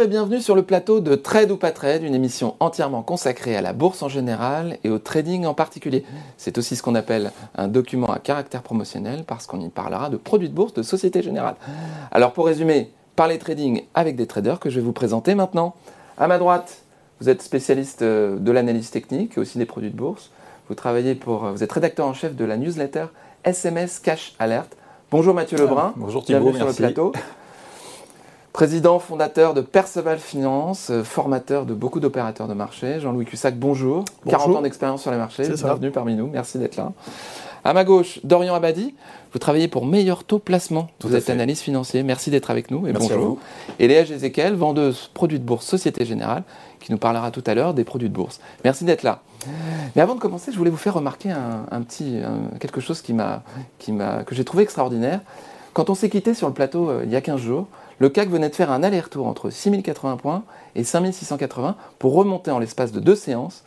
Bonjour et bienvenue sur le plateau de Trade ou pas Trade, une émission entièrement consacrée à la bourse en général et au trading en particulier. C'est aussi ce qu'on appelle un document à caractère promotionnel parce qu'on y parlera de produits de bourse de Société Générale. Alors pour résumer, parler trading avec des traders que je vais vous présenter maintenant. À ma droite, vous êtes spécialiste euh, de l'analyse technique et aussi des produits de bourse. Vous travaillez pour, euh, vous êtes rédacteur en chef de la newsletter SMS Cash Alert. Bonjour Mathieu Lebrun. Bonjour Thibault, bienvenue sur le plateau. Président fondateur de Perceval Finance, euh, formateur de beaucoup d'opérateurs de marché. Jean-Louis Cussac, bonjour. 40 ans d'expérience sur les marchés. Bienvenue parmi nous. Merci d'être là. À ma gauche, Dorian Abadi. Vous travaillez pour Meilleur Taux Placement. vous êtes analyste financier. Merci d'être avec nous et bonjour. Et Léa Gézéquel, vendeuse produits de bourse Société Générale, qui nous parlera tout à l'heure des produits de bourse. Merci d'être là. Mais avant de commencer, je voulais vous faire remarquer un, petit, quelque chose qui m'a, que j'ai trouvé extraordinaire. Quand on s'est quitté sur le plateau euh, il y a 15 jours, le CAC venait de faire un aller-retour entre 6080 points et 5680 pour remonter en l'espace de deux séances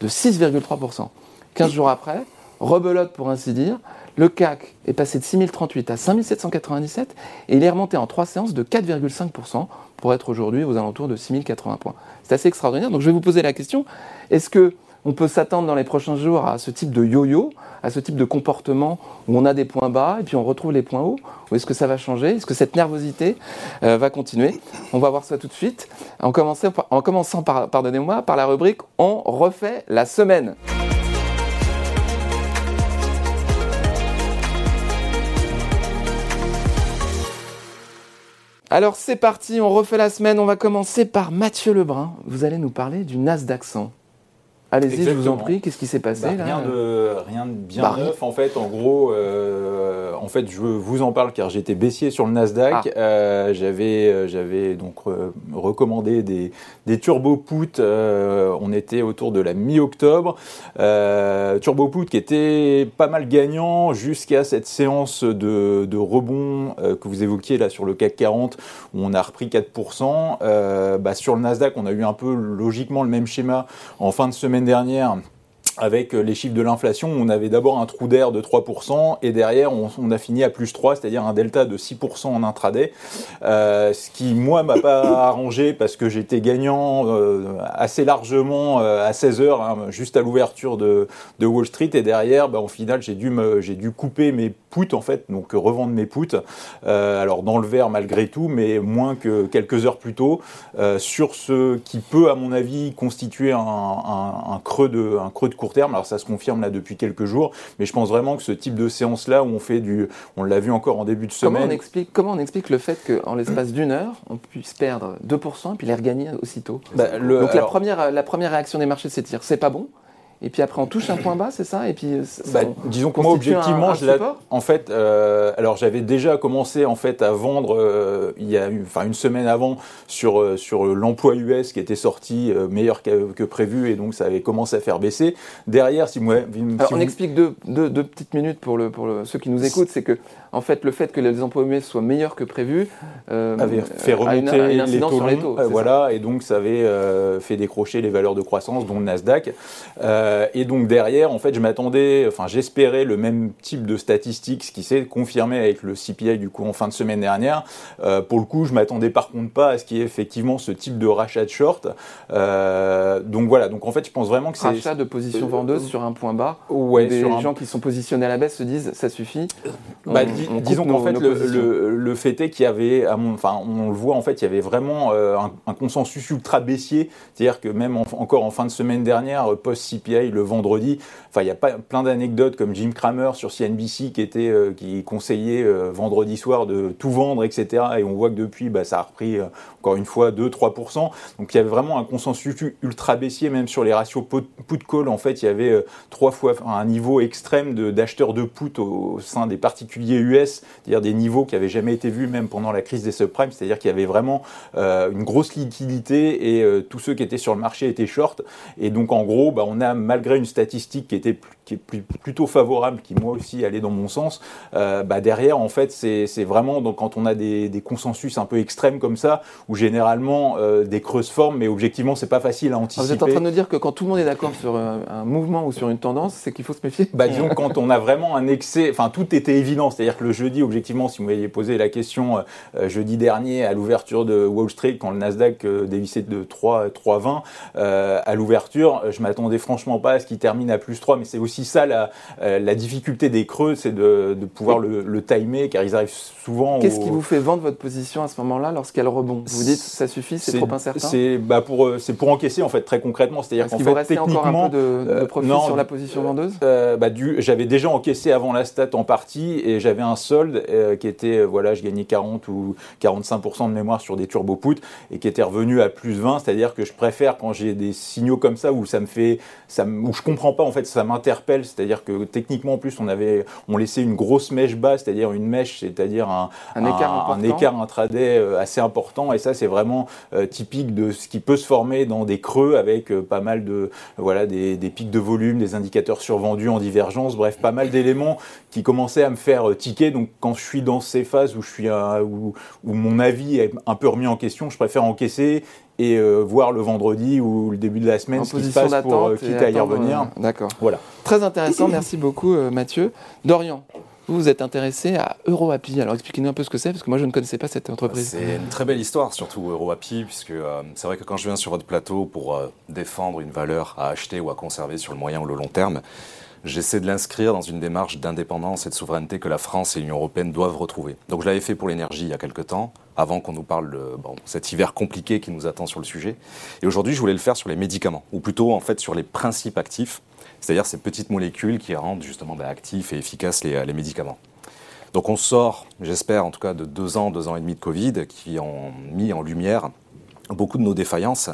de 6,3%. 15 jours après, rebelote pour ainsi dire, le CAC est passé de 6038 à 5797 et il est remonté en trois séances de 4,5% pour être aujourd'hui aux alentours de 6080 points. C'est assez extraordinaire. Donc je vais vous poser la question, est-ce que on peut s'attendre dans les prochains jours à ce type de yo-yo, à ce type de comportement où on a des points bas et puis on retrouve les points hauts Ou est-ce que ça va changer? Est-ce que cette nervosité euh, va continuer? On va voir ça tout de suite. En commençant, en commençant par, pardonnez-moi, par la rubrique On refait la semaine. Alors c'est parti, on refait la semaine. On va commencer par Mathieu Lebrun. Vous allez nous parler du Nasdaq 100. Allez-y, je vous en prie, qu'est-ce qui s'est passé bah, rien, de, rien de bien bah, neuf en fait. En gros, euh, en fait, je vous en parle car j'étais baissier sur le Nasdaq. Ah. Euh, j'avais, euh, j'avais donc recommandé des, des turbo on était autour de la mi-octobre. turbo put qui était pas mal gagnant jusqu'à cette séance de, de rebond que vous évoquiez là sur le CAC 40 où on a repris 4%. Bah, sur le Nasdaq, on a eu un peu logiquement le même schéma en fin de semaine dernière avec euh, les chiffres de l'inflation, on avait d'abord un trou d'air de 3% et derrière on, a fini à plus 3, c'est-à-dire un delta de 6% en intraday. Euh, ce qui moi m'a pas arrangé parce que j'étais gagnant euh, assez largement à 16 heures, hein, juste à l'ouverture de, Wall Street et derrière, bah, au final j'ai dû couper mes puts en fait, donc revendre mes puts. alors dans le vert malgré tout, mais moins que quelques heures plus tôt sur ce qui peut à mon avis constituer un, creux de un creux de terme. Alors ça se confirme là depuis quelques jours, mais je pense vraiment que ce type de séance-là où on fait du, on l'a vu encore en début de semaine. Comment on explique, comment on explique le fait qu'en l'espace d'une heure, on puisse perdre 2% et puis les regagner aussitôt? Bah, Donc la, première, la première réaction des marchés, c'est de dire c'est pas bon et puis après on touche un point bas, c'est ça? Et puis euh, bah, disons que moi objectivement, je en fait, euh, alors j'avais déjà commencé en fait à vendre euh, il y a une semaine avant sur sur l'emploi US qui était sorti meilleur que, prévu et donc ça avait commencé à faire baisser. Derrière, si moi, on explique deux, deux, petites minutes pour le pour ceux qui nous écoutent, c'est que en fait le fait que les emplois US soient meilleurs que prévu avait fait remonter les taux, sur les taux voilà, et donc ça avait fait décrocher les valeurs de croissance dont le Nasdaq. Euh, et donc derrière, en fait, je m'attendais, enfin j'espérais le même type de statistiques, ce qui s'est confirmé avec le CPI du coup en fin de semaine dernière. Euh, pour le coup, je m'attendais par contre pas à ce qu'il y ait effectivement ce type de rachat de short. Euh, donc voilà, donc en fait, je pense vraiment que c'est rachat de position vendeuse sur un point bas. Ouais, des gens qui sont positionnés à la baisse se disent ça suffit. Bah, disons qu'en fait, le, fait est qu'il y avait, enfin, on le voit en fait, il y avait vraiment un, consensus ultra baissier, c'est-à-dire que même encore en fin de semaine dernière, post CPI le vendredi. Enfin, il y a pas, plein d'anecdotes comme Jim Cramer sur CNBC qui était euh, qui conseillait euh, vendredi soir de tout vendre, etc. Et on voit que depuis, bah, ça a repris euh, encore une fois 2-3%. Donc il y avait vraiment un consensus ultra baissier, même sur les ratios put-call. En fait, il y avait trois fois un niveau extrême d'acheteurs de, put au, sein des particuliers US, c'est-à-dire des niveaux qui n'avaient jamais été vus même pendant la crise des subprimes. C'est-à-dire qu'il y avait vraiment une grosse liquidité et tous ceux qui étaient sur le marché étaient short. Et donc en gros, bah, on a malgré une statistique qui était qui est plutôt favorable, qui moi aussi allait dans mon sens, euh, bah derrière, en fait, c'est vraiment donc, quand on a des, des, consensus un peu extrêmes comme ça, où généralement euh, des creuses forment, mais objectivement, c'est pas facile à anticiper. vous êtes en train de nous dire que quand tout le monde est d'accord sur un, mouvement ou sur une tendance, c'est qu'il faut se méfier bah, Disons quand on a vraiment un excès, enfin tout était évident, c'est-à-dire que le jeudi, objectivement, si vous m'aviez posé la question euh, jeudi dernier à l'ouverture de Wall Street, quand le Nasdaq dévissait de 3, 3,20 à l'ouverture, je m'attendais franchement pas à ce qu'il termine à plus 3, mais c'est aussi ça la, euh, la difficulté des creux, c'est de, pouvoir le, timer, car ils arrivent souvent. Qu'est-ce qui vous fait vendre votre position à ce moment-là lorsqu'elle rebond? Vous dites ça suffit, c'est trop incertain? C'est bah pour, euh, pour encaisser en fait très concrètement, c'est-à-dire qu'en fait vous techniquement, encore un peu de, de euh, profit sur la position vendeuse? bah, J'avais déjà encaissé avant la stat en partie et j'avais un solde qui était voilà, je gagnais 40 ou 45% de mémoire sur des turbo put et qui était revenu à plus 20, c'est-à-dire que je préfère quand j'ai des signaux comme ça où ça me fait, ça, où je comprends pas en fait, ça m'interpelle c'est-à-dire que techniquement en plus on avait on laissait une grosse mèche basse, c'est-à-dire une mèche, c'est-à-dire un, un, écart, intraday euh, assez important. Et ça c'est vraiment euh, typique de ce qui peut se former dans des creux avec euh, pas mal de voilà des, pics de volume, des indicateurs survendus en divergence, bref pas mal d'éléments qui commençaient à me faire tiquer. Donc quand je suis dans ces phases où je suis où, où mon avis est un peu remis en question, je préfère encaisser et euh, voir le vendredi ou le début de la semaine ce qui se passe pour euh, quitter à y revenir. Euh, d'accord. Voilà. Très intéressant, merci beaucoup Mathieu. Dorian, vous vous êtes intéressé à EuroAPI. Alors expliquez-nous un peu ce que c'est, parce que moi je ne connaissais pas cette entreprise. C'est une très belle histoire, surtout EuroAPI, puisque c'est vrai que quand je viens sur votre plateau pour défendre une valeur à acheter ou à conserver sur le moyen ou le long terme, j'essaie de l'inscrire dans une démarche d'indépendance et de souveraineté que la France et l'Union européenne doivent retrouver. Donc je l'avais fait pour l'énergie il y a quelques temps, avant qu'on nous parle de bon, cet hiver compliqué qui nous attend sur le sujet. Et aujourd'hui, je voulais le faire sur les médicaments, ou plutôt en fait sur les principes actifs, c'est-à-dire ces petites molécules qui rendent justement ben, actifs et efficaces les, les médicaments. Donc on sort, j'espère en tout cas, de deux ans, deux ans et demi de Covid qui ont mis en lumière beaucoup de nos défaillances,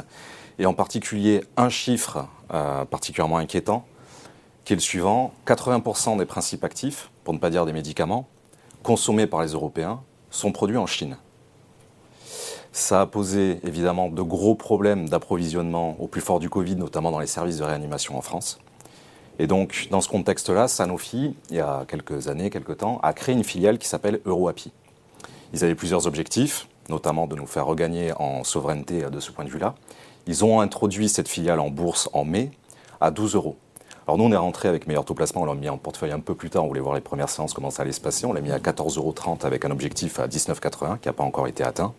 et en particulier un chiffre euh, particulièrement inquiétant, qui est le suivant 80% des principes actifs, pour ne pas dire des médicaments, consommés par les Européens, sont produits en Chine. Ça a posé évidemment de gros problèmes d'approvisionnement au plus fort du Covid, notamment dans les services de réanimation en France. Et donc, dans ce contexte-là, Sanofi, il y a quelques années, quelques temps, a créé une filiale qui s'appelle EuroAPI. Ils avaient plusieurs objectifs, notamment de nous faire regagner en souveraineté de ce point de vue-là. Ils ont introduit cette filiale en bourse en mai à 12 euros. Alors nous, on est rentré avec meilleur taux placement, on l'a mis en portefeuille un peu plus tard, on voulait voir les premières séances, comment ça allait se passer. On l'a mis à 14,30 euros avec un objectif à 19,80 qui n'a pas encore été atteint.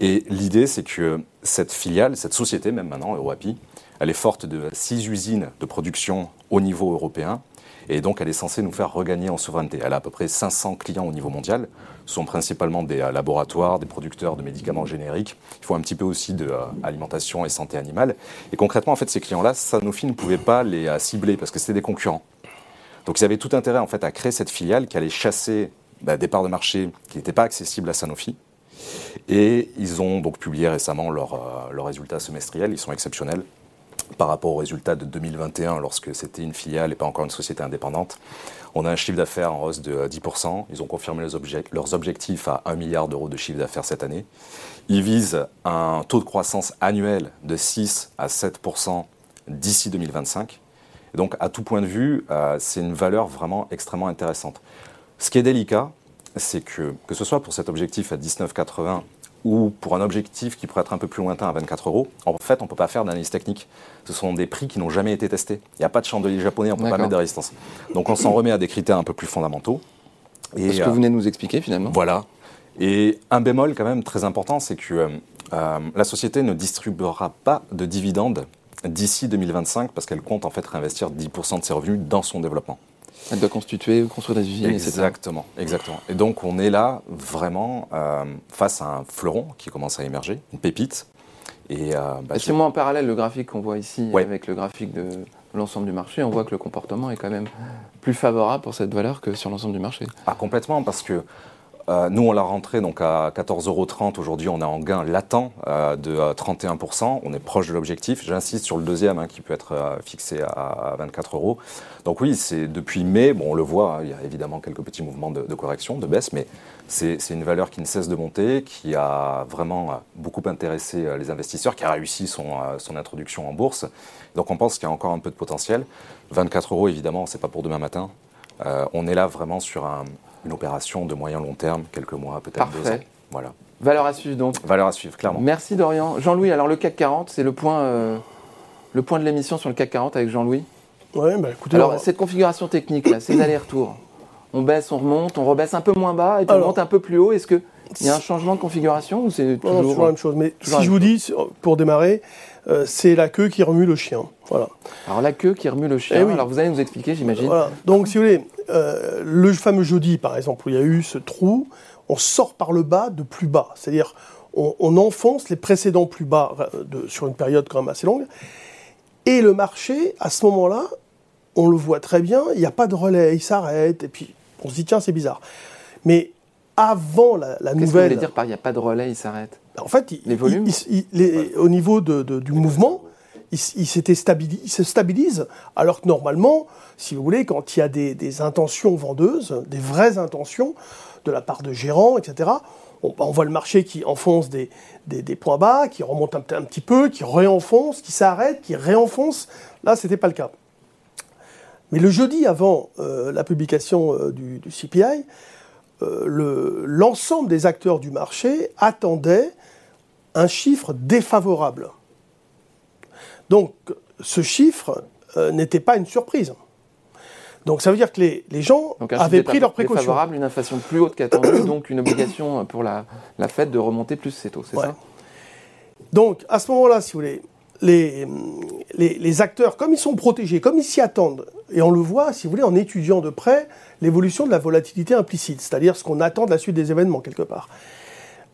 Et l'idée, c'est que cette filiale, cette société même maintenant, EuroAPI, elle est forte de six usines de production au niveau européen. Et donc, elle est censée nous faire regagner en souveraineté. Elle a à peu près 500 clients au niveau mondial. Ce sont principalement des euh, laboratoires, des producteurs de médicaments génériques. Il faut un petit peu aussi de euh, alimentation et santé animale. Et concrètement, en fait, ces clients-là, Sanofi ne pouvait pas les euh, cibler parce que c'était des concurrents. Donc, ils avaient tout intérêt en fait à créer cette filiale qui allait chasser bah, des parts de marché qui n'étaient pas accessibles à Sanofi. Et ils ont donc publié récemment leurs résultats semestriels. Ils sont exceptionnels par rapport aux résultats de 2021 lorsque c'était une filiale et pas encore une société indépendante. On a un chiffre d'affaires en hausse de 10%. Ils ont confirmé leurs, objectifs à 1 milliard d'euros de chiffre d'affaires cette année. Ils visent un taux de croissance annuel de 6 à 7% d'ici 2025. donc, à tout point de vue, euh, c'est une valeur vraiment extrêmement intéressante. Ce qui est délicat, c'est que, que ce soit pour cet objectif à 19,80 ou pour un objectif qui pourrait être un peu plus lointain à 24 euros, en fait, on ne peut pas faire d'analyse technique. Ce sont des prix qui n'ont jamais été testés. Il n'y a pas de chandelier japonais, on ne peut pas mettre de résistance. Donc on s'en remet à des critères un peu plus fondamentaux. Et, ce que vous venez de nous expliquer finalement? Voilà. Et un bémol quand même très important, c'est que euh, euh, la société ne distribuera pas de dividendes d'ici 2025 parce qu'elle compte en fait réinvestir 10% de ses revenus dans son développement. Elle doit constituer, construire des usines, exactement, Exactement. Et donc on est là vraiment euh, face à un fleuron qui commence à émerger, une pépite. Et, euh, bah, si moi en parallèle le graphique qu'on voit ici avec le graphique de l'ensemble du marché, on voit que le comportement est quand même plus favorable pour cette valeur que sur l'ensemble du marché? Ah, complètement, parce que euh, nous, on l'a rentré donc à 14,30 euros. Aujourd'hui, on est en gain latent euh, de 31%. On est proche de l'objectif. J'insiste sur le deuxième hein, qui peut être fixé à, 24 euros. Donc oui, c'est depuis mai, bon, on le voit, hein, il y a évidemment quelques petits mouvements de, correction, de baisse, mais c'est une valeur qui ne cesse de monter, qui a vraiment beaucoup intéressé les investisseurs, qui a réussi son, son introduction en bourse. Donc on pense qu'il y a encore un peu de potentiel. 24 euros, évidemment, c'est pas pour demain matin. on est là vraiment sur un, une opération de moyen long terme, quelques mois, peut-être deux ans. Voilà. Valeur à suivre donc. Valeur à suivre, clairement. Merci Dorian. Jean-Louis, alors le CAC 40, c'est le point, euh, le point de l'émission sur le CAC 40 avec Jean-Louis? Ouais, bah écoutez. Alors, cette configuration technique, là, ces allers-retours, on baisse, on remonte, on rebaisse un peu moins bas et puis on monte un peu plus haut. Est-ce qu'il y a un changement de configuration ou c'est toujours, toujours, la même chose Mais si je vous dis, pour démarrer, euh, c'est la queue qui remue le chien. Voilà. Alors la queue qui remue le chien, eh alors vous allez nous expliquer, j'imagine. Voilà. Donc si vous voulez, euh, le fameux jeudi, par exemple, où il y a eu ce trou, on sort par le bas de plus bas. C'est-à-dire, on, enfonce les précédents plus bas de, sur une période quand même assez longue. Et le marché, à ce moment-là, on le voit très bien, il n'y a pas de relais, il s'arrête, et puis on se dit, tiens, c'est bizarre. Mais avant la, la nouvelle. Qu'est-ce que dire par il n'y a pas de relais, il s'arrête En fait, les volumes au niveau du mouvement, il, se stabilise, alors que normalement, si vous voulez, quand il y a des, intentions vendeuses, des vraies intentions de la part de gérants, etc., on, voit le marché qui enfonce des, points bas, qui remonte un, petit peu, qui réenfonce, qui s'arrête, qui réenfonce. Là, ce n'était pas le cas. Mais le jeudi avant euh, la publication euh, du, CPI, euh, l'ensemble des acteurs du marché attendaient un chiffre défavorable. Donc ce chiffre euh, n'était pas une surprise. Donc ça veut dire que les, gens avaient pris leurs précautions. Défavorable, une inflation plus haute qu'attendue, donc une obligation pour la, la Fed de remonter plus ses taux, c'est ça? Donc à ce moment-là, si vous voulez, les, les, acteurs, comme ils sont protégés, comme ils s'y attendent, et on le voit, si vous voulez, en étudiant de près l'évolution de la volatilité implicite, c'est-à-dire ce qu'on attend de la suite des événements quelque part.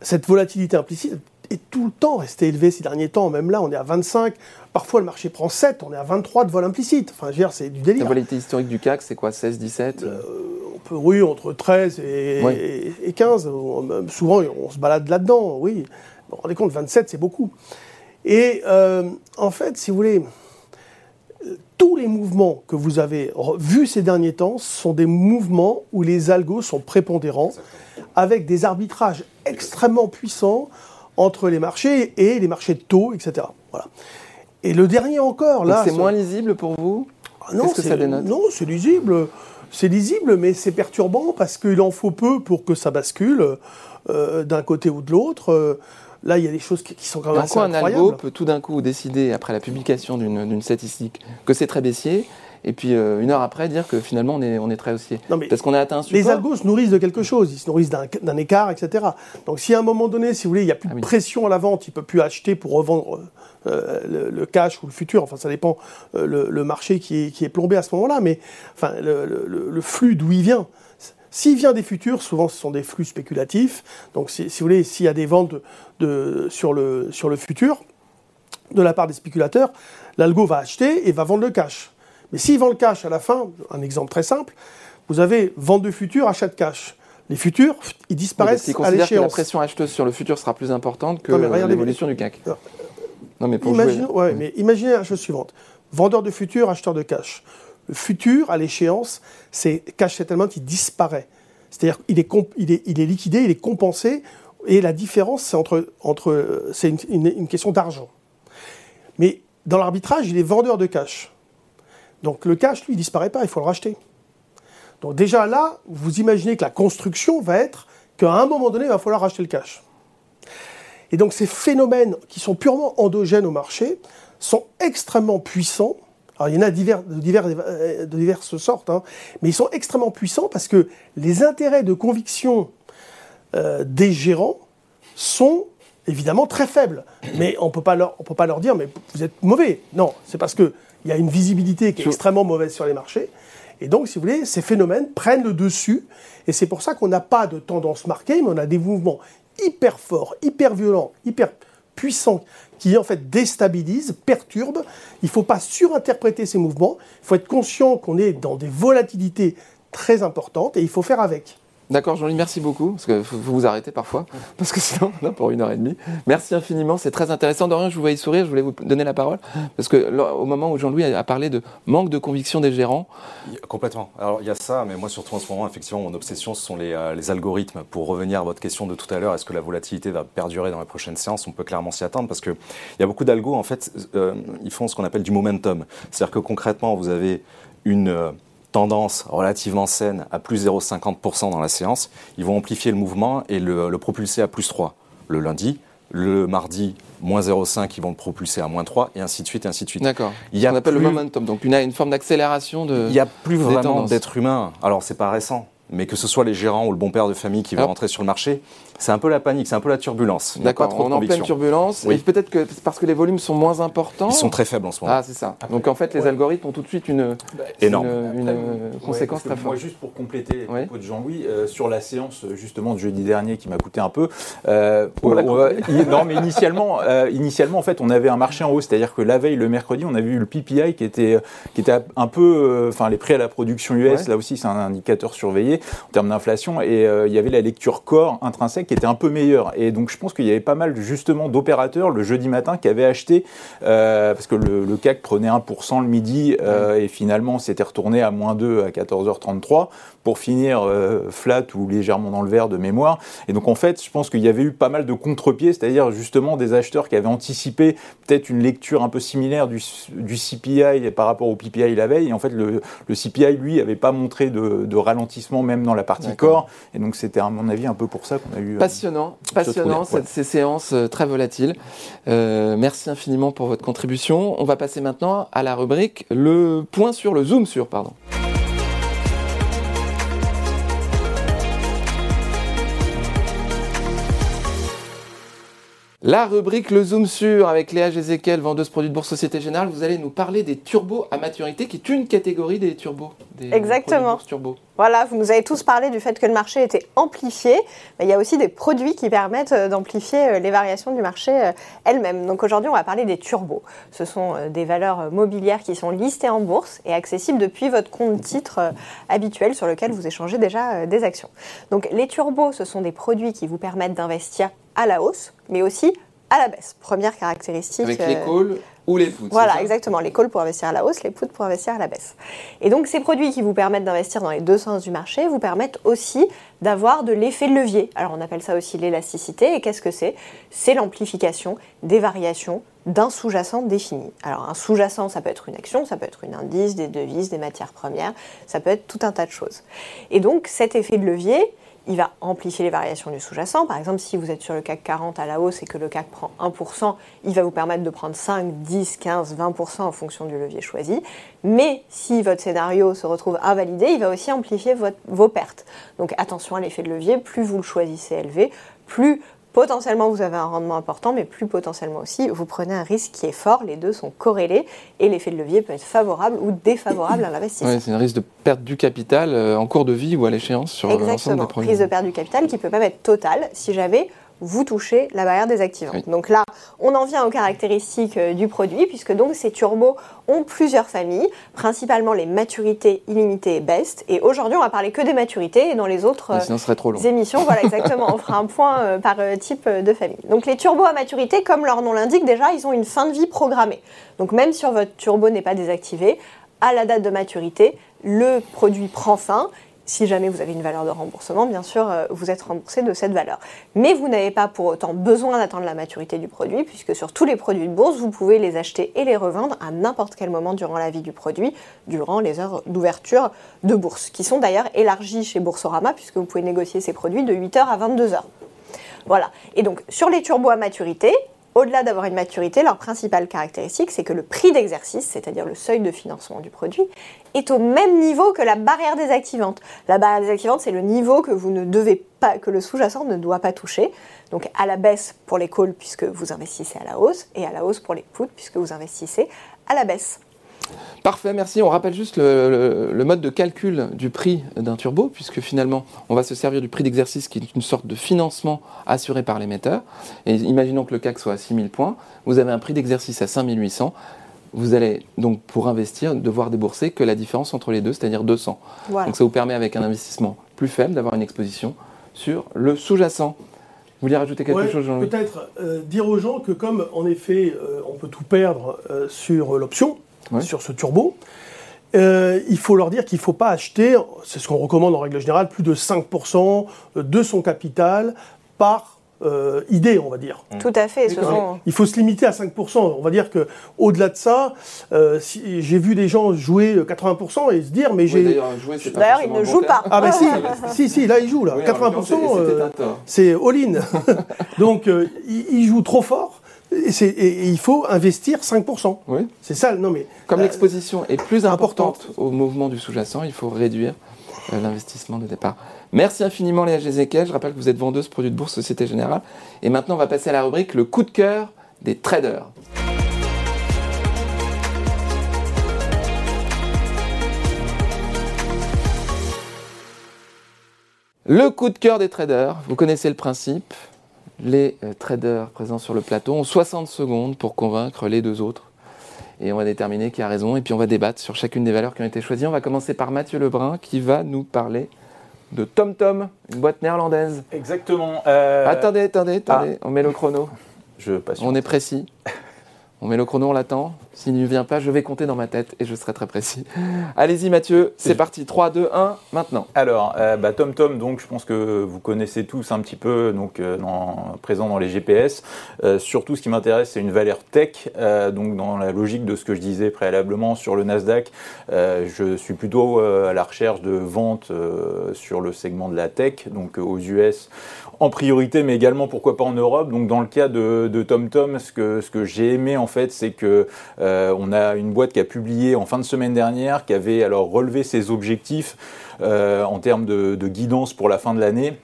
Cette volatilité implicite est tout le temps restée élevée ces derniers temps, même là on est à 25, parfois le marché prend 7, on est à 23 de vol implicite, enfin je veux dire, c'est du délire. La volatilité historique du CAC c'est quoi, 16, 17 euh, On peut, oui, entre 13 et, et 15, souvent on se balade là-dedans, oui. Vous vous rendez compte, 27 c'est beaucoup. Et euh, en fait, si vous voulez, tous les mouvements que vous avez vus ces derniers temps sont des mouvements où les algos sont prépondérants, avec des arbitrages extrêmement puissants entre les marchés et les marchés de taux, etc. Voilà. Et le dernier encore, là... C'est moins lisible pour vous? Ah Non, c'est lisible. C'est lisible, mais c'est perturbant parce qu'il en faut peu pour que ça bascule euh, d'un côté ou de l'autre. Euh, Là, il y a des choses qui, sont quand même assez un algo peut tout d'un coup décider, après la publication d'une statistique, que c'est très baissier, et puis euh, une heure après dire que finalement on est, on est très haussier Parce qu'on a atteint un support. Les algos se nourrissent de quelque chose, ils se nourrissent d'un écart, etc. Donc si à un moment donné, si vous voulez, il n'y a plus ah de pression à la vente, il ne peut plus acheter pour revendre euh, le, cash ou le futur, enfin ça dépend euh, le, marché qui est, qui est, plombé à ce moment-là, mais enfin, le, flux d'où il vient. S'il vient des futurs, souvent ce sont des flux spéculatifs. Donc si, vous voulez, s'il y a des ventes de, sur, le, sur le futur de la part des spéculateurs, l'algo va acheter et va vendre le cash. Mais s'il vend le cash à la fin, un exemple très simple, vous avez vente de futur, achat de cash. Les futurs, ils disparaissent à l'échéance. la pression acheteuse sur le futur sera plus importante que l'évolution du CAC. Non, mais pour jouer... ouais, mais imaginez la chose suivante. Vendeur de futur, acheteur de cash. Le futur, à l'échéance, c'est cash settlement, il disparaît. C'est-à-dire qu'il est, il est, il est liquidé, il est compensé, et la différence, c'est entre, entre, c'est une, question d'argent. Mais dans l'arbitrage, il est vendeur de cash. Donc le cash, lui, il disparaît pas, il faut le racheter. Donc déjà là, vous imaginez que la construction va être qu'à un moment donné, il va falloir racheter le cash. Et donc ces phénomènes qui sont purement endogènes au marché sont extrêmement puissants alors il y en a divers, de, divers, de diverses sortes, hein. mais ils sont extrêmement puissants parce que les intérêts de conviction euh, des gérants sont évidemment très faibles. Mais on ne peut pas leur dire, mais vous êtes mauvais. Non, c'est parce qu'il y a une visibilité qui est extrêmement mauvaise sur les marchés. Et donc, si vous voulez, ces phénomènes prennent le dessus. Et c'est pour ça qu'on n'a pas de tendance marquée, mais on a des mouvements hyper forts, hyper violents, hyper puissants qui en fait déstabilise, perturbe. Il ne faut pas surinterpréter ces mouvements. Il faut être conscient qu'on est dans des volatilités très importantes et il faut faire avec. D'accord, Jean-Louis, merci beaucoup, parce que faut, vous arrêter parfois, parce que sinon on a pour une heure et demie. Merci infiniment, c'est très intéressant. Dorian, je vous voyais sourire, je voulais vous donner la parole, parce que au moment où Jean-Louis a parlé de manque de conviction des gérants. Complètement. Alors il y a ça, mais moi surtout en ce moment, effectivement, mon obsession, ce sont les, euh, les algorithmes. Pour revenir à votre question de tout à l'heure, est-ce que la volatilité va perdurer dans les prochaines séances On peut clairement s'y attendre, parce qu'il y a beaucoup d'algos, en fait, euh, ils font ce qu'on appelle du momentum. C'est-à-dire que concrètement, vous avez une euh, tendance relativement saine à plus 0,50% dans la séance, ils vont amplifier le mouvement et le, propulser à plus 3 le lundi. Le mardi, moins 0,5, ils vont le propulser à moins 3, et ainsi de suite, et ainsi de suite. D'accord. Il y a appelle le momentum, donc une, une forme d'accélération de. Il n'y a plus vraiment d'être humain. Alors, c'est pas récent, mais que ce soit les gérants ou le bon père de famille qui va rentrer sur le marché, c'est un peu la panique, c'est un peu la turbulence. D'accord, on est en pleine turbulence. Oui. Peut-être que parce que les volumes sont moins importants. Ils sont très faibles en ce moment. Ah, c'est ça. Donc en fait, les algorithmes ont tout de suite une, bah, énorme. une, conséquence très forte. Moi, juste pour compléter les propos de Jean-Louis, euh, sur la séance justement de jeudi dernier qui m'a coûté un peu. Euh, non, mais initialement, euh, initialement, en fait, on avait un marché en hausse, c'est-à-dire que la veille, le mercredi, on a vu le PPI qui était, qui était un peu, enfin, les prix à la production US, là aussi, c'est un indicateur surveillé en termes d'inflation, et il y avait la lecture corps intrinsèque était un peu meilleur. Et donc je pense qu'il y avait pas mal justement d'opérateurs le jeudi matin qui avaient acheté, euh, parce que le, CAC prenait 1% le midi euh, et finalement s'était retourné à moins 2 à 14h33 pour finir euh, flat ou légèrement dans le vert de mémoire. Et donc en fait, je pense qu'il y avait eu pas mal de contre-pieds, c'est-à-dire justement des acheteurs qui avaient anticipé peut-être une lecture un peu similaire du, CPI par rapport au PPI la veille. Et en fait, le, le CPI, lui, n'avait pas montré de, de, ralentissement même dans la partie corps. Et donc c'était à mon avis un peu pour ça qu'on a eu... Euh, passionnant, passionnant ces séances euh, très volatiles. Euh, merci infiniment pour votre contribution. On va passer maintenant à la rubrique le point sur le zoom sur, pardon. La rubrique Le Zoom sur avec Léa Gézéquel, vendeuse produits de bourse Société Générale, vous allez nous parler des turbos à maturité, qui est une catégorie des turbos. Des Exactement. Turbo. Voilà, vous nous avez tous parlé du fait que le marché était amplifié, mais il y a aussi des produits qui permettent euh, d'amplifier euh, les variations du marché euh, elles-mêmes. Donc aujourd'hui, on va parler des turbos. Ce sont des valeurs mobilières qui sont listées en bourse et accessibles depuis votre compte titre habituel sur lequel vous échangez déjà des actions. Donc les turbos, ce sont des produits qui vous permettent d'investir à la hausse, mais aussi à la baisse. Première caractéristique. Avec les calls ou les puts. Voilà, exactement. Les calls pour investir à la hausse, les puts pour investir à la baisse. Et donc ces produits qui vous permettent d'investir dans les deux sens du marché vous permettent aussi d'avoir de l'effet de levier. Alors on appelle ça aussi l'élasticité. Et qu'est-ce que c'est? C'est l'amplification des variations d'un sous-jacent défini. Alors un sous-jacent, ça peut être une action, ça peut être une indice, des devises, des matières premières, ça peut être tout un tas de choses. Et donc cet effet de levier, il va amplifier les variations du sous-jacent. Par exemple, si vous êtes sur le CAC 40 à la hausse et que le CAC prend 1%, il va vous permettre de prendre 5, 10, 15, 20% en fonction du levier choisi. Mais si votre scénario se retrouve invalidé, il va aussi amplifier vos pertes. Donc attention à l'effet de levier, plus vous le choisissez élevé, plus potentiellement vous avez un rendement important, mais plus potentiellement aussi vous prenez un risque qui est fort. Les deux sont corrélés et l'effet de levier peut être favorable ou défavorable à l'investissement. Oui, c'est un risque de perte du capital euh, en cours de vie ou à l'échéance sur l'ensemble des produits. Risque de perte du capital qui peut même être total si j'avais vous touchez la barrière désactivante. Donc là, on en vient aux caractéristiques euh, du produit, puisque donc ces turbos ont plusieurs familles, principalement les maturités illimitées et best. Et aujourd'hui, on va parler que des maturités, et dans les autres euh, émissions, voilà exactement, on fera un point euh, par type de famille. Donc les turbos à maturité, comme leur nom l'indique, déjà, ils ont une fin de vie programmée. Donc même si votre turbo n'est pas désactivé, à la date de maturité, le produit prend fin si jamais vous avez une valeur de remboursement, bien sûr, euh, vous êtes remboursé de cette valeur. Mais vous n'avez pas pour autant besoin d'attendre la maturité du produit, puisque sur tous les produits de bourse, vous pouvez les acheter et les revendre à n'importe quel moment durant la vie du produit, durant les heures d'ouverture de bourse, qui sont d'ailleurs élargies chez Boursorama, puisque vous pouvez négocier ces produits de 8h à 22h. Voilà. Et donc, sur les turbos à maturité, au-delà d'avoir une maturité, leur principale caractéristique, c'est que le prix d'exercice, c'est-à-dire le seuil de financement du produit, est au même niveau que la barrière désactivante. La barrière désactivante, c'est le niveau que vous ne devez pas, que le sous-jacent ne doit pas toucher. Donc à la baisse pour les calls puisque vous investissez à la hausse, et à la hausse pour les puts puisque vous investissez à la baisse. Parfait, merci. On rappelle juste le, mode de calcul du prix d'un turbo, puisque finalement, on va se servir du prix d'exercice qui est une sorte de financement assuré par l'émetteur. Et imaginons que le CAC soit à 6000 points, vous avez un prix d'exercice à 5800. vous allez donc pour investir devoir débourser que la différence entre les deux, c'est-à-dire 200. Donc ça vous permet avec un investissement plus faible d'avoir une exposition sur le sous-jacent. Vous voulez rajouter quelque chose, Jean-Louis? Peut-être euh, dire aux gens que comme en effet euh, on peut tout perdre euh, sur l'option, sur ce turbo, il faut leur dire qu'il ne faut pas acheter, c'est ce qu'on recommande en règle générale, plus de 5% de son capital par euh, idée, on va dire. Mm. Tout à fait. Il faut se limiter à 5%. On va dire que au-delà de ça, euh, si, j'ai vu des gens jouer 80% et se dire, mais j'ai. D'ailleurs, ils ne jouent pas. Ah ben si, si, si, là ils jouent là. 80%, euh, c'est all-in. Donc ils, jouent trop fort. Et, il faut investir 5%. Oui. C'est ça, non mais. Comme l'exposition est plus importante, au mouvement du sous-jacent, il faut réduire l'investissement de départ. Merci infiniment Léa Gézéquel. Je rappelle que vous êtes vendeuse produit de bourse Société Générale. Et maintenant, on va passer à la rubrique le coup de cœur des traders. Le coup de cœur des traders, vous connaissez le principe? Les euh, traders présents sur le plateau ont 60 secondes pour convaincre les deux autres. Et on va déterminer qui a raison. Et puis on va débattre sur chacune des valeurs qui ont été choisies. On va commencer par Mathieu Lebrun qui va nous parler de TomTom, une boîte néerlandaise. Exactement. Euh, attendez, attendez, attendez, ah. on met le chrono. Je On est précis. On met le chrono, on l'attend. S'il ne vient pas, je vais compter dans ma tête et je serai très précis. Allez-y Mathieu, c'est parti. 3, 2, 1, maintenant. Alors, euh, bah, TomTom, donc je pense que vous connaissez tous un petit peu, donc euh, présent dans les GPS. Euh, surtout, ce qui m'intéresse, c'est une valeur tech. donc, dans la logique de ce que je disais préalablement sur le Nasdaq, je suis plutôt à la recherche de ventes sur le segment de la tech, donc aux US en priorité, mais également pourquoi pas en Europe. Donc dans le cas de, TomTom, ce que, ce que j'ai aimé en fait, c'est que euh, on a une boîte qui a publié en fin de semaine dernière, qui avait alors relevé ses objectifs euh, en termes de guidance pour la fin de l'année.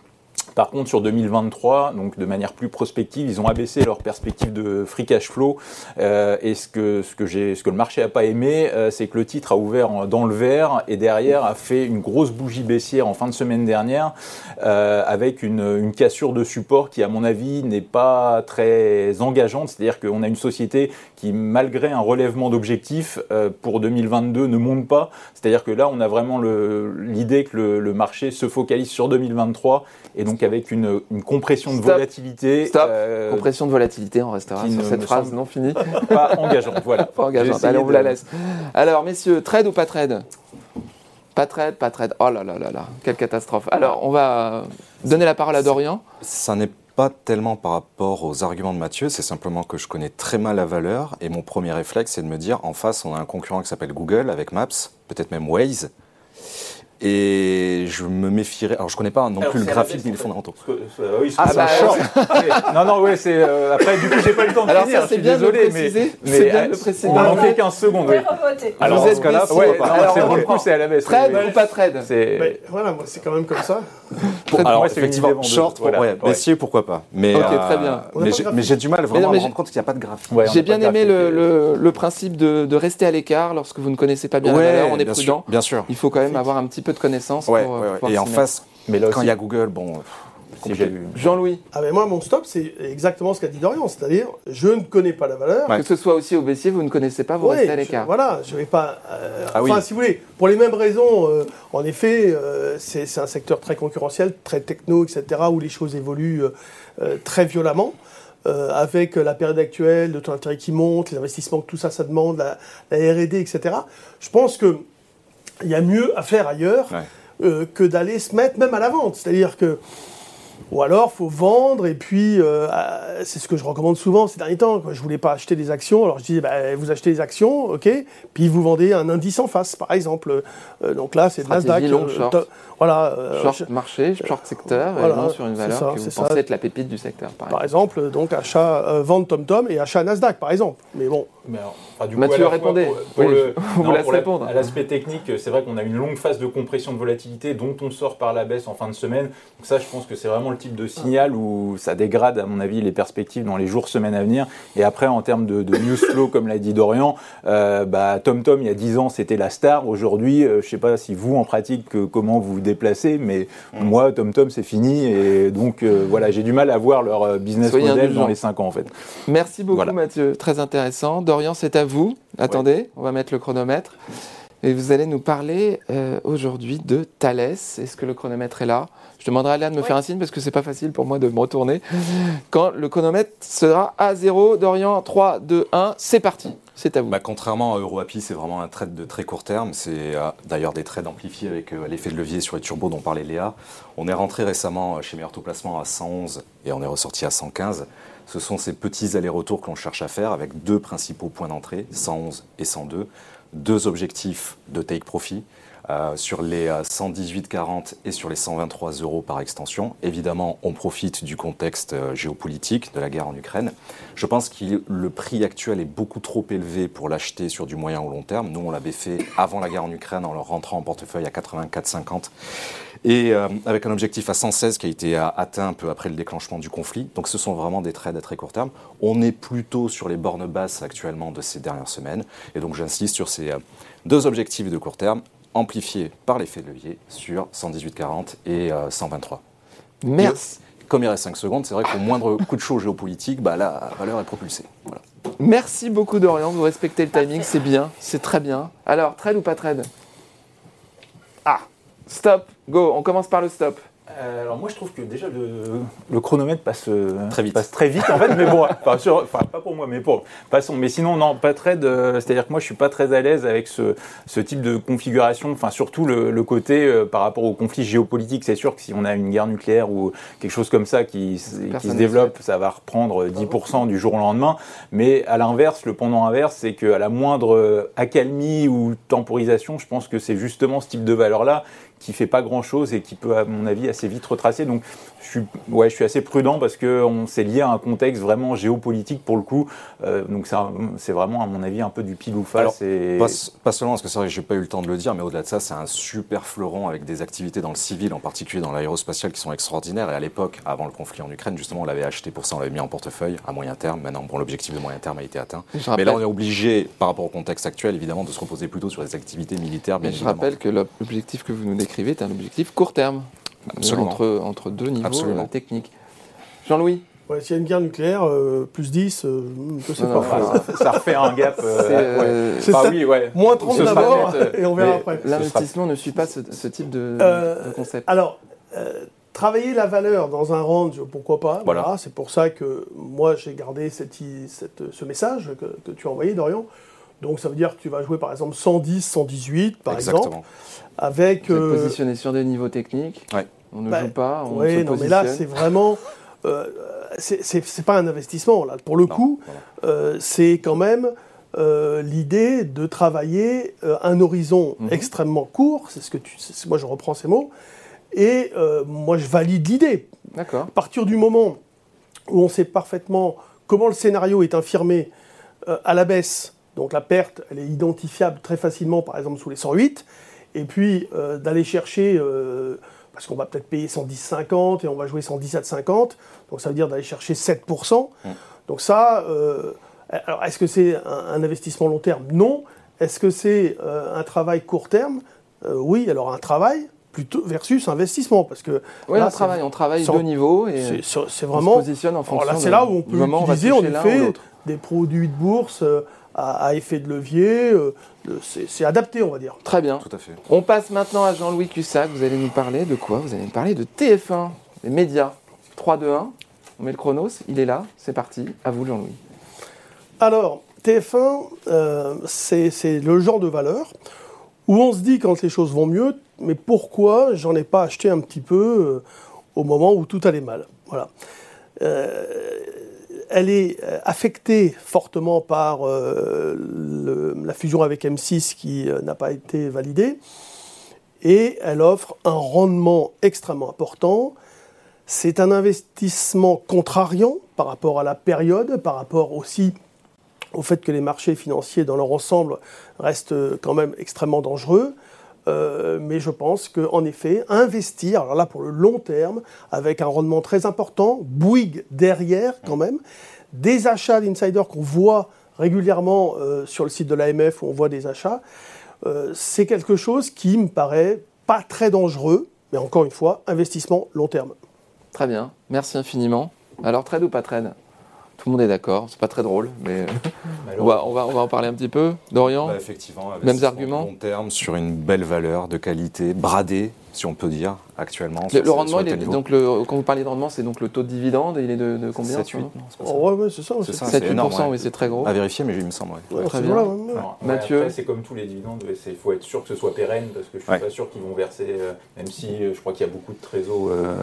Par contre, sur 2023, donc de manière plus prospective, ils ont abaissé leur perspective de free cash flow. Euh, et ce que, ce, que ce que le marché n'a pas aimé, euh, c'est que le titre a ouvert dans le vert et derrière a fait une grosse bougie baissière en fin de semaine dernière euh, avec une, cassure de support qui, à mon avis, n'est pas très engageante. C'est-à-dire qu'on a une société qui, malgré un relèvement d'objectifs pour 2022, ne monte pas. C'est-à-dire que là, on a vraiment l'idée que le, le marché se focalise sur 2023 et donc avec une, compression de volatilité. Stop. Euh, compression de volatilité, on restera sur cette phrase non finie. Pas engageante, voilà. pas engageante. Allez, on vous la laisse. Alors, messieurs, trade ou pas trade? Pas trade, pas trade. Oh là là là là, quelle catastrophe. Alors, on va donner la parole à Dorian. Ça n'est pas tellement par rapport aux arguments de Mathieu, c'est simplement que je connais très mal la valeur et mon premier réflexe, c'est de me dire en face, on a un concurrent qui s'appelle Google avec Maps, peut-être même Waze. Et je me méfierais. Alors, je connais pas non plus le graphique ni les fondamentaux. Euh, oui, ah, bah, non, non, ouais, c'est. Euh, après, du coup, j'ai pas eu le temps de alors finir. Ça, c'est bien désolé, mais. C'est bien de le préciser. On manquait 15 secondes. Oui. Alors, dans ce cas-là, ouais, c'est le coup, c'est à la baisse. Trade ou pas trade Voilà, moi, c'est quand même comme ça. Alors, effectivement, short, baissier, pourquoi pas. Mais, ok, très bien. Mais j'ai du mal vraiment à me rendre compte qu'il n'y a pas de graphique. J'ai bien aimé le principe de rester à l'écart lorsque vous ne connaissez pas bien la valeur. On est prudent. Bien sûr. Il faut quand même avoir un petit peu de connaissances euh, et en face, mais quand il y a Google, bon. Jean-Louis ah ben Moi, mon stop, c'est exactement ce qu'a dit Dorian, c'est-à-dire, je ne connais pas la valeur. Que ce soit aussi au baissier, vous ne connaissez pas, vous restez à l'écart. Voilà, je ne vais pas. Euh, ah enfin, si vous voulez, pour les mêmes raisons, euh, en effet, c'est un secteur très concurrentiel, très techno, etc., où les choses évoluent très violemment. avec la période actuelle, le taux d'intérêt qui monte, les investissements que tout ça, ça demande, la, RD, etc. Je pense qu'il y a mieux à faire ailleurs. Euh, que d'aller se mettre même à la vente. C'est-à-dire que ou alors, faut vendre, et puis, euh, c'est ce que je recommande souvent ces derniers temps. Quand je voulais pas acheter des actions, alors je dis, bah, vous achetez des actions, ok, puis vous vendez un indice en face, par exemple. Euh, donc là, c'est Nasdaq. Long, short. Voilà, short marché, short secteur, voilà, sur une valeur que vous pensez être la pépite du secteur. Par, exemple. donc achat, vente TomTom et achat Nasdaq, par exemple. Mais bon. Mais du Mathieu, répondez. Pour, le, vous répondre. À l'aspect technique, c'est vrai qu'on a une longue phase de compression de volatilité dont on sort par la baisse en fin de semaine. Donc ça, je pense que c'est vraiment le type de signal où ça dégrade, à mon avis, les perspectives dans les jours, semaines à venir. Et après, en termes de, news flow, comme l'a dit Dorian, euh, bah, TomTom, il y a 10 ans, c'était la star. Aujourd'hui, euh, je ne sais pas si vous, en pratique, comment vous vous déplacez, mais mm. moi, TomTom, c'est fini. Et donc, euh, voilà, j'ai du mal à voir leur business model dans les 5 ans, en fait. Merci beaucoup, Mathieu. Très intéressant. Dorian Dorian, c'est à vous. Attendez, on va mettre le chronomètre. Et vous allez nous parler euh, aujourd'hui de Thalès. Est-ce que le chronomètre est là? Je demanderai à Léa de me faire un signe parce que c'est pas facile pour moi de me retourner. Quand le chronomètre sera à 0, Dorian, 3, 2, 1, c'est parti. C'est à vous. Bah, contrairement à EuroAPI, c'est vraiment un trade de très court terme. C'est euh, d'ailleurs des trades amplifiés avec euh, l'effet de levier sur les turbos dont parlait Léa. On est rentré récemment chez Meilleur Taux Placement à 111 et on est ressorti à 115. Ce sont ces petits allers-retours que l'on cherche à faire avec deux principaux points d'entrée, 111 et 102 deux objectifs de take profit. Euh, sur les 118,40 euh, et sur les 123 euros par extension. Évidemment, on profite du contexte euh, géopolitique de la guerre en Ukraine. Je pense que le prix actuel est beaucoup trop élevé pour l'acheter sur du moyen ou long terme. Nous, on l'avait fait avant la guerre en Ukraine en le rentrant en portefeuille à 84,50 et avec un objectif à 116 qui a été atteint un peu après le déclenchement du conflit. Donc ce sont vraiment des trades à très court terme. On est plutôt sur les bornes basses actuellement de ces dernières semaines. Et donc j'insiste sur ces deux objectifs de court terme, amplifié par l'effet de levier sur 118,40 et 123. Euh, Merci. comme il reste 5 secondes, c'est vrai qu'au moindre coup de chaud géopolitique, bah, la valeur est propulsée. Merci beaucoup Dorian, vous respectez le timing, c'est bien, c'est très bien. Alors, trade ou pas trade? Ah, stop, go, on commence par le stop. Euh, alors moi je trouve que déjà le, chronomètre passe euh, très vite. Passe très vite en fait, mais bon, enfin, pas pour moi, mais pour passons. Mais sinon non, pas très. C'est-à-dire que moi je suis pas très à l'aise avec ce, ce, type de configuration. Enfin surtout le, côté euh, par rapport au conflit géopolitique. C'est sûr que si on a une guerre nucléaire ou quelque chose comme ça qui, qui se développe, ça va reprendre 10% du jour au lendemain. Mais à l'inverse, le pendant inverse, c'est qu'à la moindre accalmie ou temporisation, je pense que c'est justement ce type de valeur là qui fait pas grand chose et qui peut, à mon avis, assez vite retracer. Donc, je suis, ouais, je suis assez prudent parce que on s'est lié à un contexte vraiment géopolitique pour le coup. Euh, donc, c'est vraiment, à mon avis, un peu du pile ou face. Et... Pas, seulement parce que c'est vrai que j'ai pas eu le temps de le dire, mais au-delà de ça, c'est un super fleuron avec des activités dans le civil, en particulier dans l'aérospatial, qui sont extraordinaires. Et à l'époque, avant le conflit en Ukraine, justement, on l'avait acheté pour ça, on l'avait mis en portefeuille à moyen terme. Maintenant, bon, l'objectif de moyen terme a été atteint. Mais là, on est obligé, par rapport au contexte actuel, évidemment, de se reposer plutôt sur des activités militaires. Bien je rappelle que l'objectif que vous nous décrivez est un objectif court terme. Entre, entre deux niveaux Absolument. Techniques. Jean-Louis Ouais, S'il y a une guerre nucléaire, euh, plus 10, euh, je sais pas. ça, refait un gap. Euh, ouais. oui, ouais. Moins 30 d'abord, et on verra après. L'investissement ne suit pas ce, type de, concept. Alors, travailler la valeur dans un range, pourquoi pas Voilà. C'est pour ça que moi, j'ai gardé cette, cette, ce message que, que, tu as envoyé, Dorian. Donc, ça veut dire que tu vas jouer, par exemple, 110, 118, par Exactement. exemple. Avec. Vous êtes positionné sur des niveaux techniques. Ouais. On ne bah, joue pas, on oui, non, mais là, c'est vraiment c'est pas un investissement. Là. Pour le coup, euh, c'est quand même euh, l'idée de travailler euh, un horizon mhm. extrêmement court. C'est ce que tu, moi je reprends ces mots. Et moi je valide l'idée. D'accord. À partir du moment où on sait parfaitement comment le scénario est infirmé à la baisse, donc la perte, elle est identifiable très facilement, par exemple sous les 108, et puis d'aller chercher parce qu'on va peut-être payer 110,50 et on va jouer 117,50. Donc ça veut dire d'aller chercher 7%. Mmh. Donc ça, euh, alors est-ce que c'est un, investissement long terme? Non. Est-ce que c'est euh, un travail court terme? Euh, Oui, alors un travail plutôt versus investissement parce que oui, on travaille, on travaille deux niveaux et c'est vraiment on se positionne en fonction. là, c'est là où on peut utiliser en effet des produits de bourse à, effet de levier. Euh, c'est adapté, on va dire. Très bien. Tout à fait. On passe maintenant à Jean-Louis Cussac. Vous allez nous parler de quoi? Vous allez nous parler de TF1, les médias. 3, 2, 1. On met le chronos, il est là, c'est parti. À vous, Jean-Louis. Alors, TF1, euh, c'est le genre de valeur où on se dit quand les choses vont mieux, mais pourquoi j'en ai pas acheté un petit peu euh, au moment où tout allait mal Voilà elle est euh, affectée fortement par euh, la fusion avec M6 qui euh, n'a pas été validée. Et elle offre un rendement extrêmement important. C'est un investissement contrariant par rapport à la période, par rapport aussi au fait que les marchés financiers dans leur ensemble restent quand même extrêmement dangereux. Euh, mais je pense qu'en effet, investir, alors là pour le long terme, avec un rendement très important, Bouygues derrière quand même, des achats d'insiders qu'on voit régulièrement euh, sur le site de l'AMF où on voit des achats, euh, c'est quelque chose qui me paraît pas très dangereux, mais encore une fois, investissement long terme. Très bien, merci infiniment. Alors trade ou pas trade Tout le monde est d'accord, c'est pas très drôle, mais on va, on, va, on va en parler un petit peu. Dorian bah, Effectivement, avec mêmes arguments. long terme, sur une belle valeur de qualité, bradée, si on peut dire, actuellement. Le, rendement, il est, donc le, quand vous parlez de rendement, c'est donc le taux de dividende, il est de, de combien 7, 8, oh, ouais, c'est ça. C'est 7, 8 oui, c'est très gros. À vérifier, mais il me semble. Ouais. très bien. Mathieu C'est comme tous les dividendes, il faut être sûr que ce soit pérenne, parce que je ne suis pas sûr qu'ils vont verser, euh, même si euh, je crois qu'il y a beaucoup de trésors euh,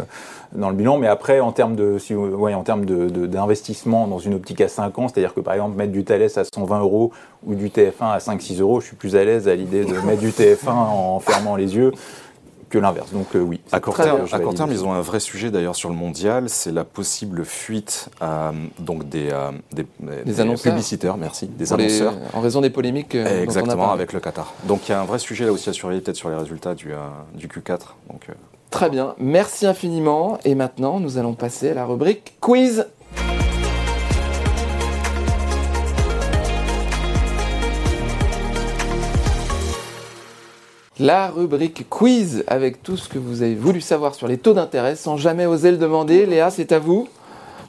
dans le bilan. Mais après, en termes de, si, ouais, en termes d'investissement dans une optique à 5 ans, c'est-à-dire que par exemple, mettre du Thales à 120 euros ou du TF1 à 5-6 euros, je suis plus à l'aise à l'idée de mettre du TF1 en fermant les yeux que l'inverse. Donc euh, oui. À court terme, à court terme ils ont un vrai sujet d'ailleurs sur le mondial, c'est la possible fuite euh, donc des, euh, des, des, publicitaires, merci, des annonceurs. en raison des polémiques. Exactement, avec le Qatar. Donc il y a un vrai sujet là aussi à surveiller peut-être sur les résultats du, du Q4. Donc, Très bien, merci infiniment. Et maintenant, nous allons passer à la rubrique quiz. La rubrique quiz avec tout ce que vous avez voulu savoir sur les taux d'intérêt sans jamais oser le demander. Léa, c'est à vous.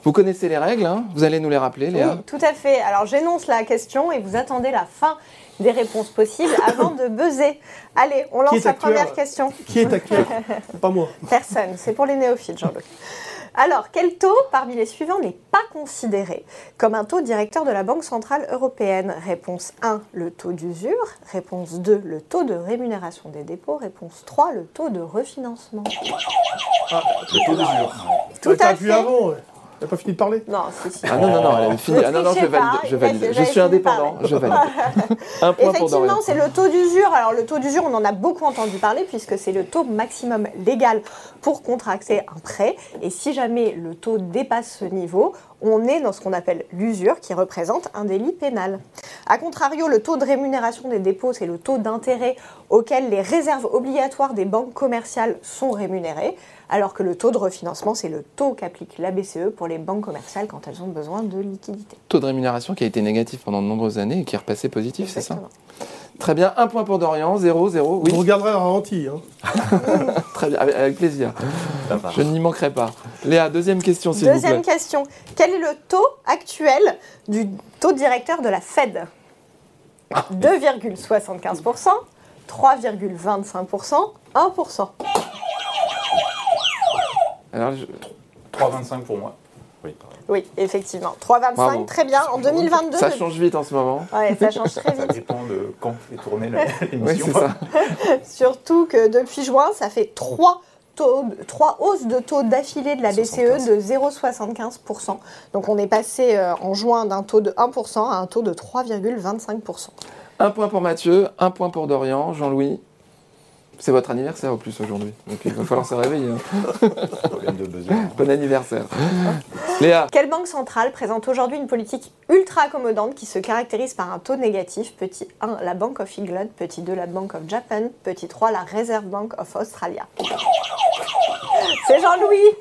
Vous connaissez les règles, hein vous allez nous les rappeler, Léa Oui, tout à fait. Alors j'énonce la question et vous attendez la fin des réponses possibles avant de buzzer. Allez, on lance la première question. Qui est acteur Pas moi. Personne, c'est pour les néophytes, Jean-Luc. Alors, quel taux parmi les suivants n'est pas considéré comme un taux directeur de la Banque Centrale Européenne? Réponse 1, le taux d'usure. Réponse 2, le taux de rémunération des dépôts. Réponse 3, le taux de refinancement. Ah, le taux d'usure. Tout à fait. Avant, elle n'a pas fini de parler? Non, si, si. Ah non, non, non, elle a fini. Ah non, non, je valide. Je, valide. je suis indépendant, je valide. Un point Effectivement, c'est le taux d'usure. Alors, le taux d'usure, on en a beaucoup entendu parler puisque c'est le taux maximum légal pour contracter un prêt. Et si jamais le taux dépasse ce niveau, on est dans ce qu'on appelle l'usure, qui représente un délit pénal. A contrario, le taux de rémunération des dépôts, c'est le taux d'intérêt auquel les réserves obligatoires des banques commerciales sont rémunérées alors que le taux de refinancement, c'est le taux qu'applique la BCE pour les banques commerciales quand elles ont besoin de liquidités. Taux de rémunération qui a été négatif pendant de nombreuses années et qui est repassé positif, c'est ça? Très bien, un point pour Dorian, zéro, zéro. Oui. On regarderait un ralenti. Hein. Très bien, avec, plaisir. Je n'y manquerai pas. Léa, deuxième question, s'il vous plaît. Deuxième question. Quel est le taux actuel du taux directeur de la Fed? 2,75%, 3,25%, 1%. Alors, 3,25 pour moi. Oui, oui effectivement. 3,25, très bien. En 2022. Ça change vite en ce moment. Oui, ça change très vite. ça dépend de quand est tournée l'émission. oui, Surtout que depuis juin, ça fait 3 Taux, trois hausses de taux d'affilée de la BCE de 0,75%. Donc on est passé euh, en juin d'un taux de 1% à un taux de 3,25%. Un point pour Mathieu, un point pour Dorian, Jean-Louis. C'est votre anniversaire au plus aujourd'hui, donc il va falloir se réveiller. Hein. bon anniversaire. Léa. Quelle banque centrale présente aujourd'hui une politique ultra accommodante qui se caractérise par un taux négatif? Petit 1, la Bank of England. Petit 2, la Bank of Japan. Petit 3, la Reserve Bank of Australia. C'est Jean-Louis.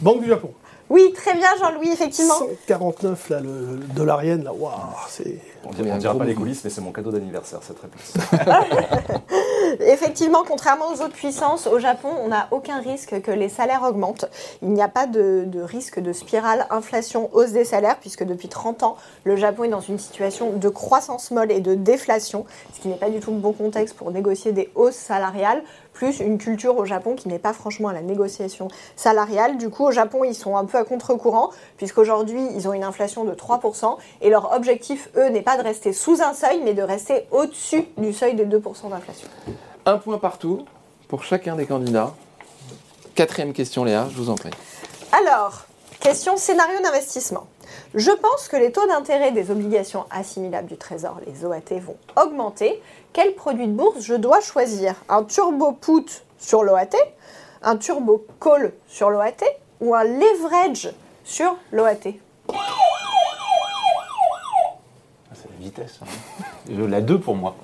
Banque du Japon. Oui, très bien Jean-Louis, effectivement. 149, là, le, dollarienne, là, waouh, c'est... On ne dira pas les coulisses, mais c'est mon cadeau d'anniversaire, cette réponse. Effectivement, contrairement aux autres puissances, au Japon, on n'a aucun risque que les salaires augmentent. Il n'y a pas de, risque de spirale inflation-hausse des salaires, puisque depuis 30 ans, le Japon est dans une situation de croissance molle et de déflation, ce qui n'est pas du tout le bon contexte pour négocier des hausses salariales plus une culture au Japon qui n'est pas franchement à la négociation salariale. Du coup, au Japon, ils sont un peu à contre-courant, puisqu'aujourd'hui, ils ont une inflation de 3%, et leur objectif, eux, n'est pas de rester sous un seuil, mais de rester au-dessus du seuil de 2% d'inflation. Un point partout pour chacun des candidats. Quatrième question, Léa, je vous en prie. Alors, question scénario d'investissement. Je pense que les taux d'intérêt des obligations assimilables du Trésor, les OAT, vont augmenter. Quel produit de bourse je dois choisir? Un turbo put sur l'OAT, un turbo call sur l'OAT ou un leverage sur l'OAT ah, C'est la vitesse. Hein. La 2 pour moi.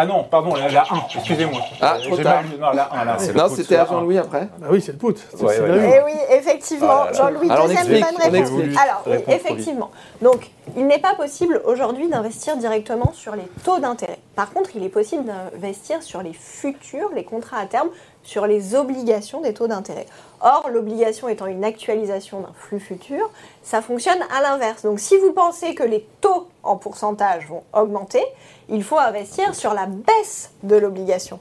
Ah non, pardon, la, 1, excusez-moi. Ah, trop tard. non, la 1, là. Non, c'était à Jean-Louis après. Bah oui, c'est le put. Ouais, Eh oui, effectivement, ah Jean-Louis, deuxième bonne réponse. Alors, oui, effectivement. Donc, il n'est pas possible aujourd'hui d'investir directement sur les taux d'intérêt. Par contre, il est possible d'investir sur les futurs, les contrats à terme sur les obligations des taux d'intérêt. Or, l'obligation étant une actualisation d'un flux futur, ça fonctionne à l'inverse. Donc si vous pensez que les taux en pourcentage vont augmenter, il faut investir sur la baisse de l'obligation.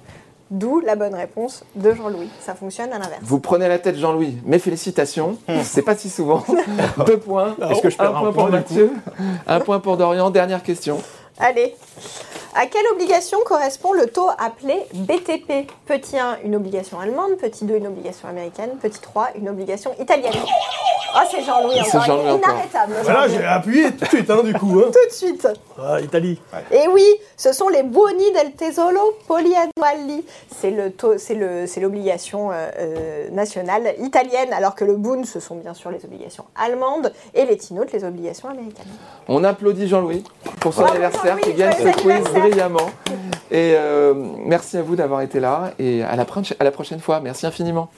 D'où la bonne réponse de Jean-Louis. Ça fonctionne à l'inverse. Vous prenez la tête, Jean-Louis. Mes félicitations. C'est pas si souvent. Deux points. Est-ce que je perds un, point, pour Mathieu Un point pour Dorian. Dernière question. Allez. À quelle obligation correspond le taux appelé BTP Petit 1, une obligation allemande. Petit 2, une obligation américaine. Petit 3, une obligation italienne. Oh, c'est Jean-Louis encore. Jean inarrêtable. Voilà, j'ai appuyé tout de suite, hein, du coup. Hein. tout de suite. Ah, Italie. Et oui, ce sont les buoni del tesoro poliannuali. C'est le c'est le, c'est l'obligation euh, euh, nationale italienne, alors que le Bund, ce sont bien sûr les obligations allemandes, et les Tinotes, les obligations américaines. On applaudit Jean-Louis pour son anniversaire qui gagne ce quiz brillamment. Et euh, merci à vous d'avoir été là et à la, à la prochaine fois. Merci infiniment.